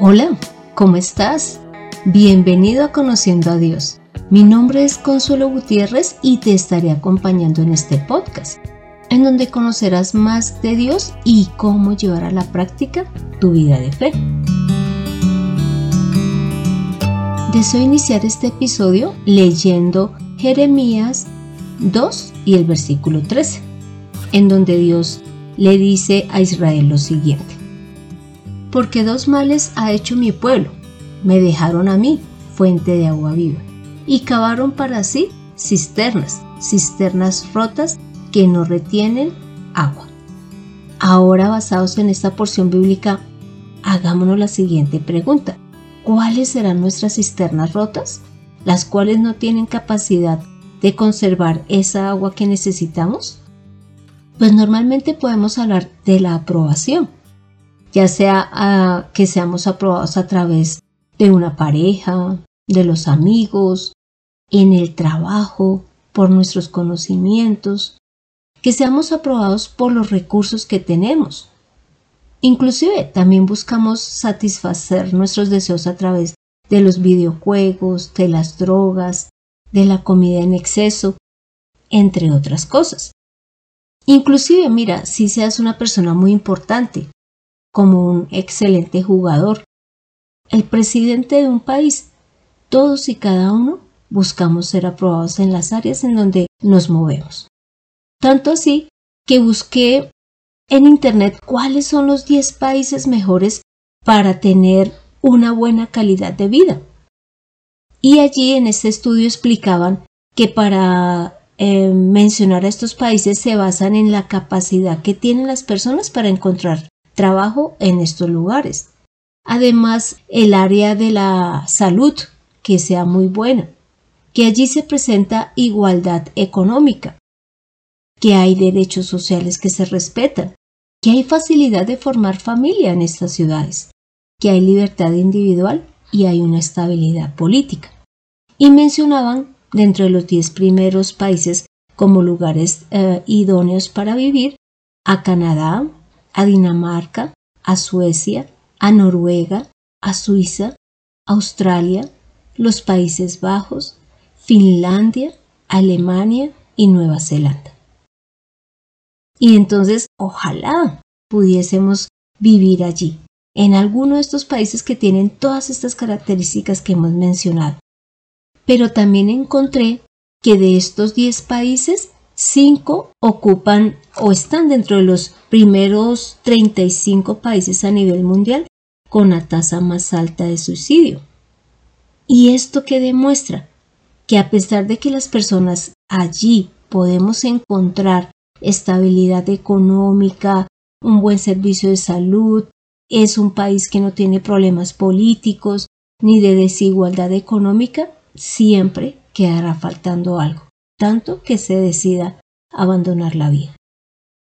Hola, ¿cómo estás? Bienvenido a Conociendo a Dios. Mi nombre es Consuelo Gutiérrez y te estaré acompañando en este podcast, en donde conocerás más de Dios y cómo llevar a la práctica tu vida de fe. Deseo iniciar este episodio leyendo Jeremías 2 y el versículo 13, en donde Dios le dice a Israel lo siguiente porque dos males ha hecho mi pueblo. Me dejaron a mí, fuente de agua viva, y cavaron para sí cisternas, cisternas rotas que no retienen agua. Ahora, basados en esta porción bíblica, hagámonos la siguiente pregunta. ¿Cuáles serán nuestras cisternas rotas? Las cuales no tienen capacidad de conservar esa agua que necesitamos? Pues normalmente podemos hablar de la aprobación ya sea ah, que seamos aprobados a través de una pareja, de los amigos, en el trabajo, por nuestros conocimientos, que seamos aprobados por los recursos que tenemos. Inclusive también buscamos satisfacer nuestros deseos a través de los videojuegos, de las drogas, de la comida en exceso, entre otras cosas. Inclusive, mira, si seas una persona muy importante, como un excelente jugador. El presidente de un país, todos y cada uno buscamos ser aprobados en las áreas en donde nos movemos. Tanto así que busqué en Internet cuáles son los 10 países mejores para tener una buena calidad de vida. Y allí en este estudio explicaban que para eh, mencionar a estos países se basan en la capacidad que tienen las personas para encontrar trabajo en estos lugares. Además, el área de la salud, que sea muy buena, que allí se presenta igualdad económica, que hay derechos sociales que se respetan, que hay facilidad de formar familia en estas ciudades, que hay libertad individual y hay una estabilidad política. Y mencionaban dentro de los diez primeros países como lugares eh, idóneos para vivir a Canadá, a Dinamarca, a Suecia, a Noruega, a Suiza, Australia, los Países Bajos, Finlandia, Alemania y Nueva Zelanda. Y entonces, ojalá pudiésemos vivir allí, en alguno de estos países que tienen todas estas características que hemos mencionado. Pero también encontré que de estos 10 países, Cinco ocupan o están dentro de los primeros 35 países a nivel mundial con la tasa más alta de suicidio. ¿Y esto qué demuestra? Que a pesar de que las personas allí podemos encontrar estabilidad económica, un buen servicio de salud, es un país que no tiene problemas políticos ni de desigualdad económica, siempre quedará faltando algo tanto que se decida abandonar la vida.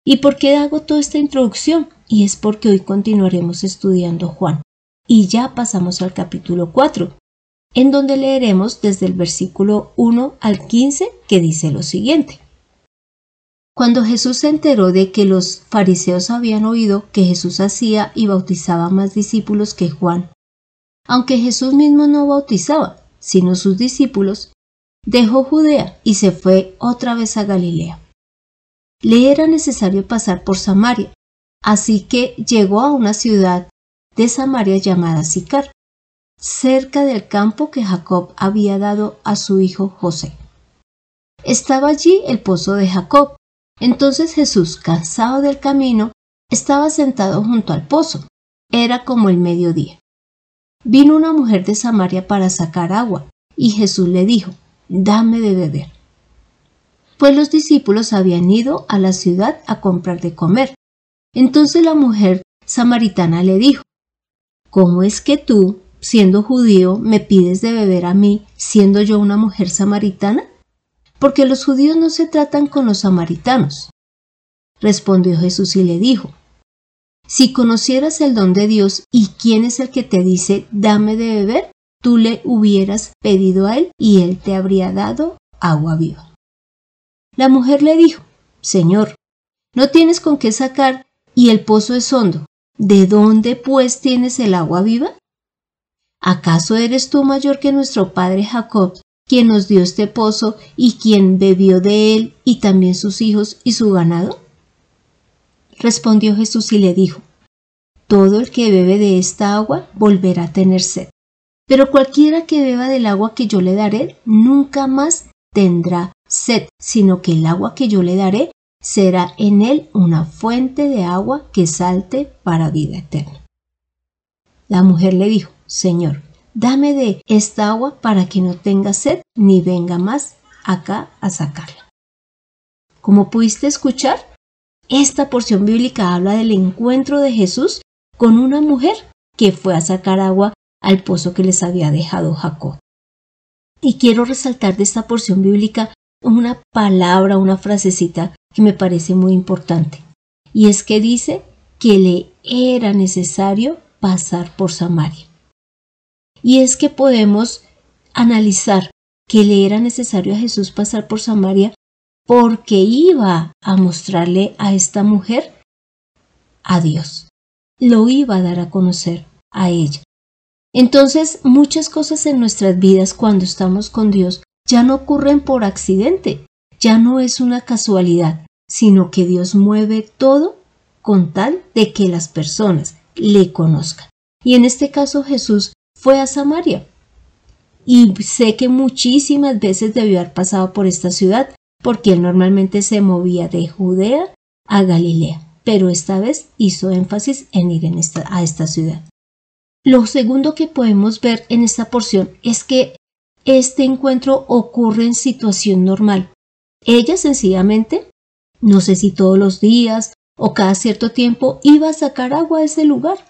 ¿Y por qué hago toda esta introducción? Y es porque hoy continuaremos estudiando Juan. Y ya pasamos al capítulo 4, en donde leeremos desde el versículo 1 al 15 que dice lo siguiente. Cuando Jesús se enteró de que los fariseos habían oído que Jesús hacía y bautizaba más discípulos que Juan, aunque Jesús mismo no bautizaba, sino sus discípulos, dejó Judea y se fue otra vez a Galilea. Le era necesario pasar por Samaria, así que llegó a una ciudad de Samaria llamada Sicar, cerca del campo que Jacob había dado a su hijo José. Estaba allí el pozo de Jacob. Entonces Jesús, cansado del camino, estaba sentado junto al pozo. Era como el mediodía. Vino una mujer de Samaria para sacar agua, y Jesús le dijo, dame de beber. Pues los discípulos habían ido a la ciudad a comprar de comer. Entonces la mujer samaritana le dijo, ¿Cómo es que tú, siendo judío, me pides de beber a mí, siendo yo una mujer samaritana? Porque los judíos no se tratan con los samaritanos. Respondió Jesús y le dijo, Si conocieras el don de Dios y quién es el que te dice, dame de beber, tú le hubieras pedido a él y él te habría dado agua viva. La mujer le dijo, Señor, no tienes con qué sacar y el pozo es hondo. ¿De dónde pues tienes el agua viva? ¿acaso eres tú mayor que nuestro padre Jacob, quien nos dio este pozo y quien bebió de él y también sus hijos y su ganado? Respondió Jesús y le dijo, Todo el que bebe de esta agua volverá a tener sed, pero cualquiera que beba del agua que yo le daré nunca más tendrá sed, sino que el agua que yo le daré será en él una fuente de agua que salte para vida eterna. La mujer le dijo, Señor, dame de esta agua para que no tenga sed ni venga más acá a sacarla. Como pudiste escuchar, esta porción bíblica habla del encuentro de Jesús con una mujer que fue a sacar agua al pozo que les había dejado Jacob. Y quiero resaltar de esta porción bíblica una palabra, una frasecita que me parece muy importante. Y es que dice que le era necesario pasar por Samaria. Y es que podemos analizar que le era necesario a Jesús pasar por Samaria porque iba a mostrarle a esta mujer a Dios. Lo iba a dar a conocer a ella. Entonces, muchas cosas en nuestras vidas cuando estamos con Dios ya no ocurren por accidente, ya no es una casualidad, sino que Dios mueve todo con tal de que las personas le conozcan. Y en este caso Jesús fue a Samaria. Y sé que muchísimas veces debió haber pasado por esta ciudad, porque él normalmente se movía de Judea a Galilea, pero esta vez hizo énfasis en ir a esta ciudad. Lo segundo que podemos ver en esta porción es que este encuentro ocurre en situación normal. Ella sencillamente, no sé si todos los días o cada cierto tiempo, iba a sacar agua a ese lugar.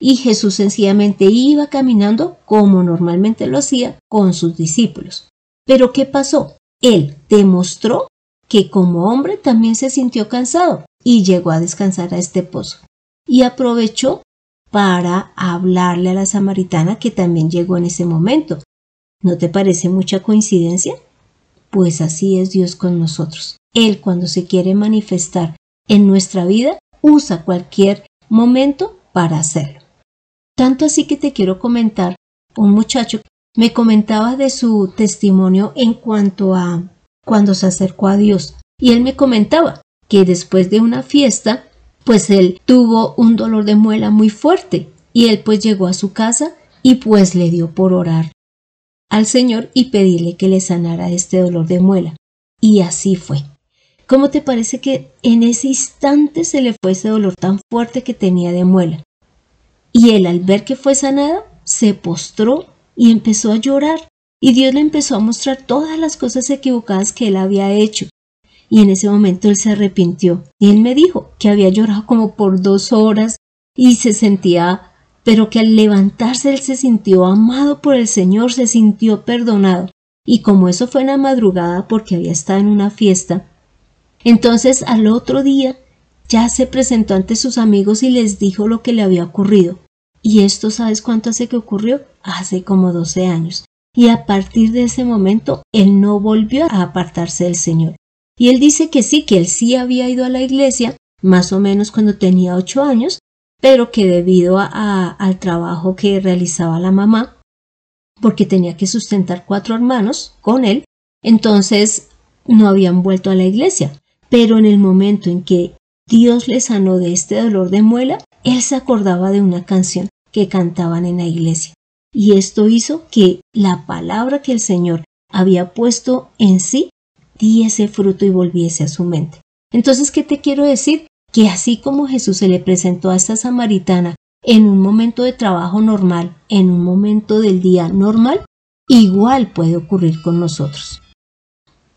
Y Jesús sencillamente iba caminando como normalmente lo hacía con sus discípulos. Pero ¿qué pasó? Él demostró que como hombre también se sintió cansado y llegó a descansar a este pozo. Y aprovechó para hablarle a la samaritana que también llegó en ese momento ¿No te parece mucha coincidencia? Pues así es Dios con nosotros. Él cuando se quiere manifestar en nuestra vida usa cualquier momento para hacerlo. Tanto así que te quiero comentar, un muchacho me comentaba de su testimonio en cuanto a cuando se acercó a Dios. Y él me comentaba que después de una fiesta, pues él tuvo un dolor de muela muy fuerte y él pues llegó a su casa y pues le dio por orar al Señor y pedirle que le sanara este dolor de muela. Y así fue. ¿Cómo te parece que en ese instante se le fue ese dolor tan fuerte que tenía de muela? Y él al ver que fue sanada, se postró y empezó a llorar. Y Dios le empezó a mostrar todas las cosas equivocadas que él había hecho. Y en ese momento él se arrepintió. Y él me dijo que había llorado como por dos horas y se sentía pero que al levantarse él se sintió amado por el Señor, se sintió perdonado. Y como eso fue en la madrugada porque había estado en una fiesta, entonces al otro día ya se presentó ante sus amigos y les dijo lo que le había ocurrido. Y esto, ¿sabes cuánto hace que ocurrió? Hace como 12 años. Y a partir de ese momento, él no volvió a apartarse del Señor. Y él dice que sí, que él sí había ido a la iglesia, más o menos cuando tenía ocho años, pero que debido al trabajo que realizaba la mamá, porque tenía que sustentar cuatro hermanos con él, entonces no habían vuelto a la iglesia. Pero en el momento en que Dios le sanó de este dolor de muela, él se acordaba de una canción que cantaban en la iglesia. Y esto hizo que la palabra que el Señor había puesto en sí diese fruto y volviese a su mente. Entonces, ¿qué te quiero decir? que así como Jesús se le presentó a esta samaritana en un momento de trabajo normal, en un momento del día normal, igual puede ocurrir con nosotros.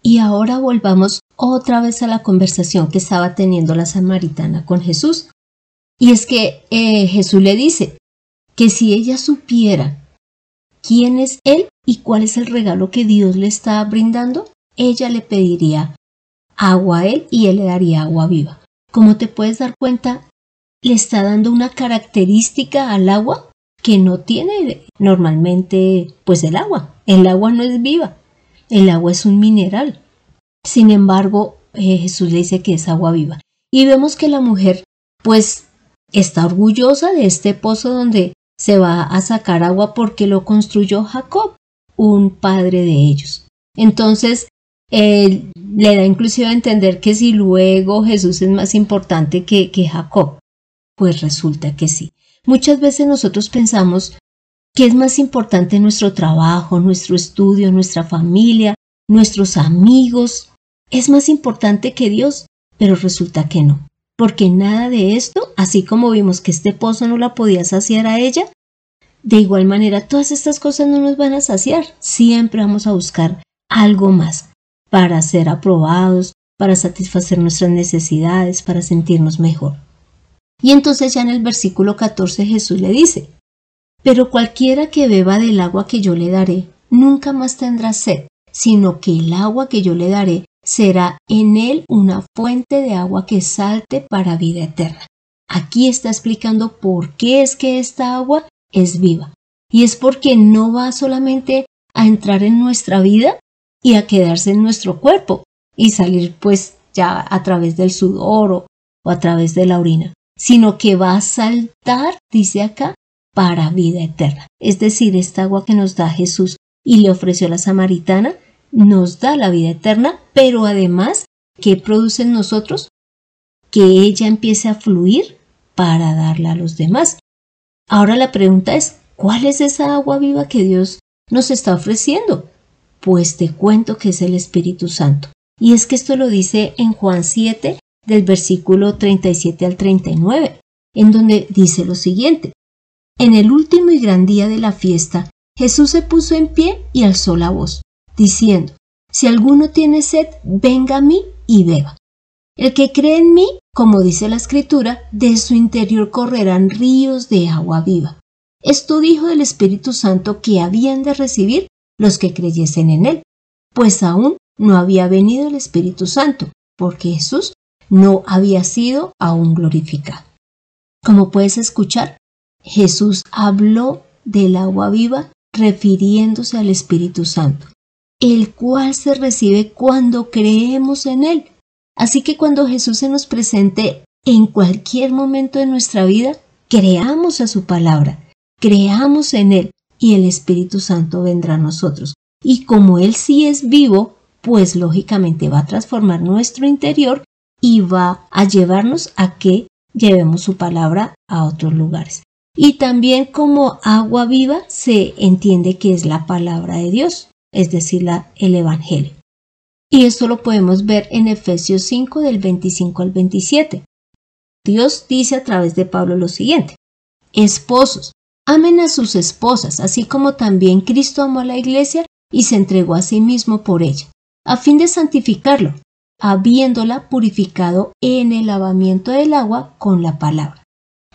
Y ahora volvamos otra vez a la conversación que estaba teniendo la samaritana con Jesús. Y es que eh, Jesús le dice que si ella supiera quién es Él y cuál es el regalo que Dios le está brindando, ella le pediría agua a Él y Él le daría agua viva. Como te puedes dar cuenta, le está dando una característica al agua que no tiene normalmente pues el agua. El agua no es viva, el agua es un mineral. Sin embargo, eh, Jesús le dice que es agua viva. Y vemos que la mujer pues está orgullosa de este pozo donde se va a sacar agua porque lo construyó Jacob, un padre de ellos. Entonces, le da inclusive a entender que si luego Jesús es más importante que, que Jacob, pues resulta que sí. Muchas veces nosotros pensamos que es más importante nuestro trabajo, nuestro estudio, nuestra familia, nuestros amigos. Es más importante que Dios, pero resulta que no. Porque nada de esto, así como vimos que este pozo no la podía saciar a ella, de igual manera todas estas cosas no nos van a saciar. Siempre vamos a buscar algo más para ser aprobados, para satisfacer nuestras necesidades, para sentirnos mejor. Y entonces ya en el versículo 14 Jesús le dice, Pero cualquiera que beba del agua que yo le daré, nunca más tendrá sed, sino que el agua que yo le daré será en él una fuente de agua que salte para vida eterna. Aquí está explicando por qué es que esta agua es viva. Y es porque no va solamente a entrar en nuestra vida y a quedarse en nuestro cuerpo y salir pues ya a través del sudor o, a través de la orina, sino que va a saltar, dice acá, para vida eterna. Es decir, esta agua que nos da Jesús y le ofreció la samaritana, nos da la vida eterna, pero además, ¿qué produce en nosotros? Que ella empiece a fluir para darla a los demás. Ahora la pregunta es, ¿cuál es esa agua viva que Dios nos está ofreciendo? Pues te cuento que es el Espíritu Santo. Y es que esto lo dice en Juan 7, del versículo 37 al 39, en donde dice lo siguiente. En el último y gran día de la fiesta, Jesús se puso en pie y alzó la voz, diciendo, Si alguno tiene sed, venga a mí y beba. El que cree en mí, como dice la escritura, de su interior correrán ríos de agua viva. Esto dijo del Espíritu Santo que habían de recibir los que creyesen en él, pues aún no había venido el Espíritu Santo, porque Jesús no había sido aún glorificado. Como puedes escuchar, Jesús habló del agua viva refiriéndose al Espíritu Santo, el cual se recibe cuando creemos en Él. Así que cuando Jesús se nos presente en cualquier momento de nuestra vida, creamos a su palabra, creamos en Él y el Espíritu Santo vendrá a nosotros. Y como Él sí es vivo, pues lógicamente va a transformar nuestro interior y va a llevarnos a que llevemos su palabra a otros lugares. Y también como agua viva se entiende que es la palabra de Dios, es decir, la, el Evangelio. Y esto lo podemos ver en Efesios 5 del 25 al 27. Dios dice a través de Pablo lo siguiente, Esposos, amen a sus esposas, así como también Cristo amó a la iglesia y se entregó a sí mismo por ella, a fin de santificarlo, habiéndola purificado en el lavamiento del agua con la palabra,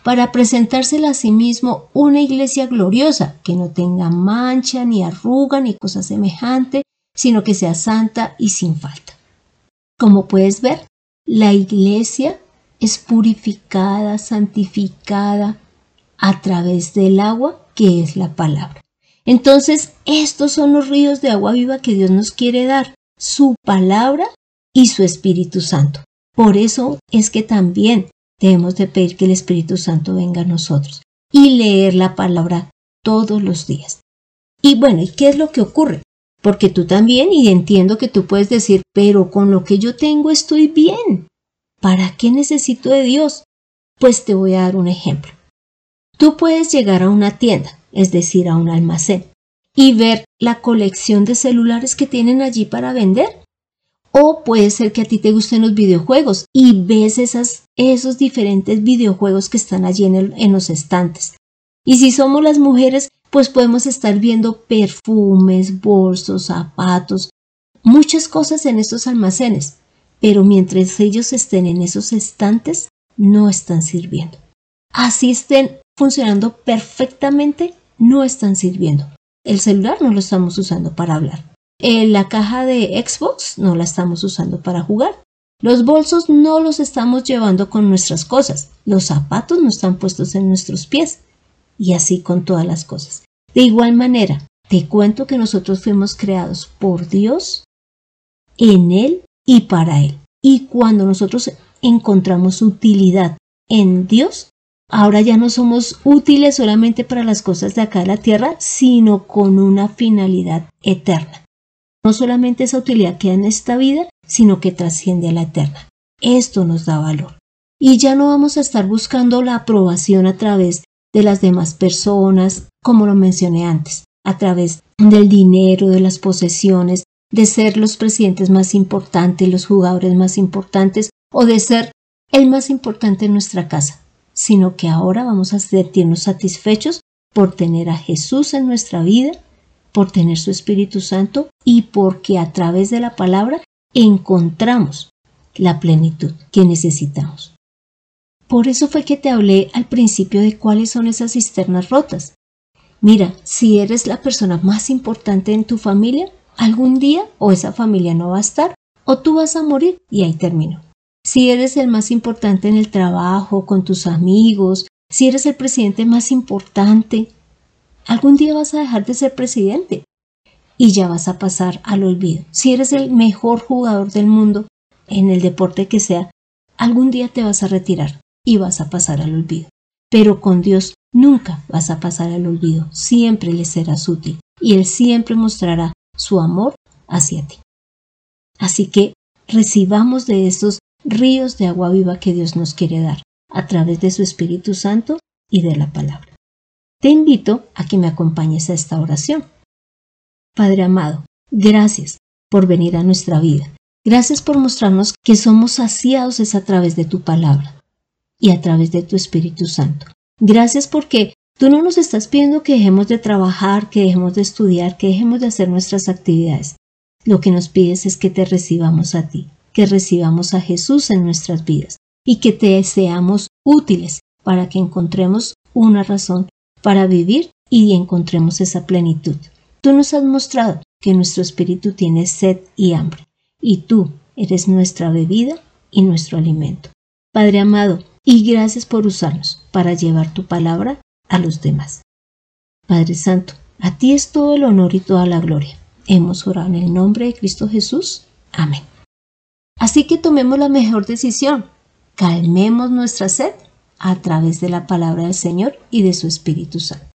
para presentársela a sí mismo una iglesia gloriosa, que no tenga mancha, ni arruga, ni cosa semejante, sino que sea santa y sin falta. Como puedes ver, la iglesia es purificada, santificada a través del agua que es la palabra. Entonces, estos son los ríos de agua viva que Dios nos quiere dar, su palabra y su Espíritu Santo. Por eso es que también debemos de pedir que el Espíritu Santo venga a nosotros y leer la palabra todos los días. Y bueno, ¿y qué es lo que ocurre? Porque tú también, y entiendo que tú puedes decir, pero con lo que yo tengo estoy bien. ¿Para qué necesito de Dios? Pues te voy a dar un ejemplo. Tú puedes llegar a una tienda, es decir, a un almacén, y ver la colección de celulares que tienen allí para vender o puede ser que a ti te gusten los videojuegos y ves esas, esos diferentes videojuegos que están allí en, en los estantes. Y si somos las mujeres, pues podemos estar viendo perfumes, bolsos, zapatos, muchas cosas en estos almacenes. Pero mientras ellos estén en esos estantes, no están sirviendo. Así estén funcionando perfectamente, no están sirviendo. El celular no lo estamos usando para hablar. Eh, la caja de Xbox no la estamos usando para jugar. Los bolsos no los estamos llevando con nuestras cosas. Los zapatos no están puestos en nuestros pies. Y así con todas las cosas. De igual manera, te cuento que nosotros fuimos creados por Dios, en Él y para Él. Y cuando nosotros encontramos utilidad en Dios, Ahora ya no somos útiles solamente para las cosas de acá de la tierra, sino con una finalidad eterna. No solamente esa utilidad queda en esta vida, sino que trasciende a la eterna. Esto nos da valor. Y ya no vamos a estar buscando la aprobación a través de las demás personas, como lo mencioné antes, a través del dinero, de las posesiones, de ser los presidentes más importantes, los jugadores más importantes o de ser el más importante en nuestra casa sino que ahora vamos a sentirnos satisfechos por tener a Jesús en nuestra vida, por tener su Espíritu Santo y porque a través de la palabra encontramos la plenitud que necesitamos. Por eso fue que te hablé al principio de cuáles son esas cisternas rotas. Mira, si eres la persona más importante en tu familia, algún día o esa familia no va a estar o tú vas a morir y ahí termino si eres el más importante en el trabajo, con tus amigos, si eres el presidente más importante, algún día vas a dejar de ser presidente y ya vas a pasar al olvido. Si eres el mejor jugador del mundo en el deporte que sea, algún día te vas a retirar y vas a pasar al olvido. Pero con Dios nunca vas a pasar al olvido, siempre le serás útil y Él siempre mostrará su amor hacia ti. Así que recibamos de estos ríos de agua viva que Dios nos quiere dar a través de su Espíritu Santo y de la palabra. Te invito a que me acompañes a esta oración. Padre amado, gracias por venir a nuestra vida. Gracias por mostrarnos que somos saciados es a través de tu palabra y a través de tu Espíritu Santo. Gracias porque tú no nos estás pidiendo que dejemos de trabajar, que dejemos de estudiar, que dejemos de hacer nuestras actividades. Lo que nos pides es que te recibamos a ti, que recibamos a Jesús en nuestras vidas y que te seamos útiles para que encontremos una razón para vivir y encontremos esa plenitud. Tú nos has mostrado que nuestro espíritu tiene sed y hambre, y tú eres nuestra bebida y nuestro alimento. Padre amado, y gracias por usarnos para llevar tu palabra a los demás. Padre Santo, a ti es todo el honor y toda la gloria. Hemos orado en el nombre de Cristo Jesús. Amén. Así que tomemos la mejor decisión. Calmemos nuestra sed a través de la palabra del Señor y de su Espíritu Santo.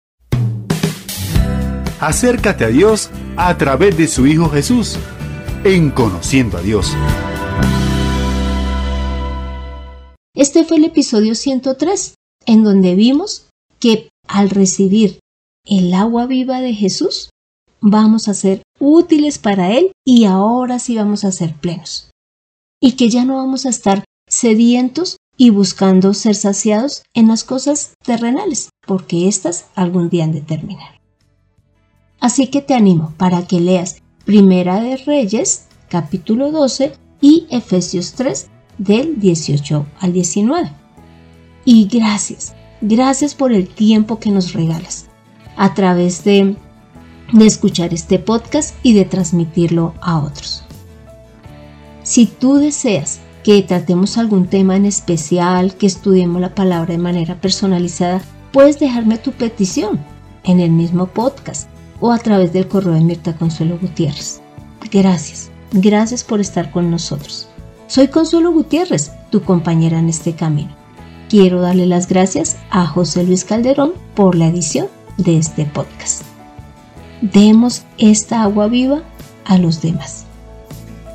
Acércate a Dios a través de su Hijo Jesús, en conociendo a Dios. Este fue el episodio 103, en donde vimos que al recibir el agua viva de Jesús, vamos a ser útiles para Él y ahora sí vamos a ser plenos y que ya no vamos a estar sedientos y buscando ser saciados en las cosas terrenales, porque éstas algún día han de terminar. Así que te animo para que leas Primera de Reyes, capítulo 12, y Efesios 3, del 18 al 19. Y gracias, gracias por el tiempo que nos regalas a través de, de escuchar este podcast y de transmitirlo a otros. Si tú deseas que tratemos algún tema en especial, que estudiemos la palabra de manera personalizada, puedes dejarme tu petición en el mismo podcast o a través del correo de Mirta Consuelo Gutiérrez. Gracias, gracias por estar con nosotros. Soy Consuelo Gutiérrez, tu compañera en este camino. Quiero darle las gracias a José Luis Calderón por la edición de este podcast. Demos esta agua viva a los demás.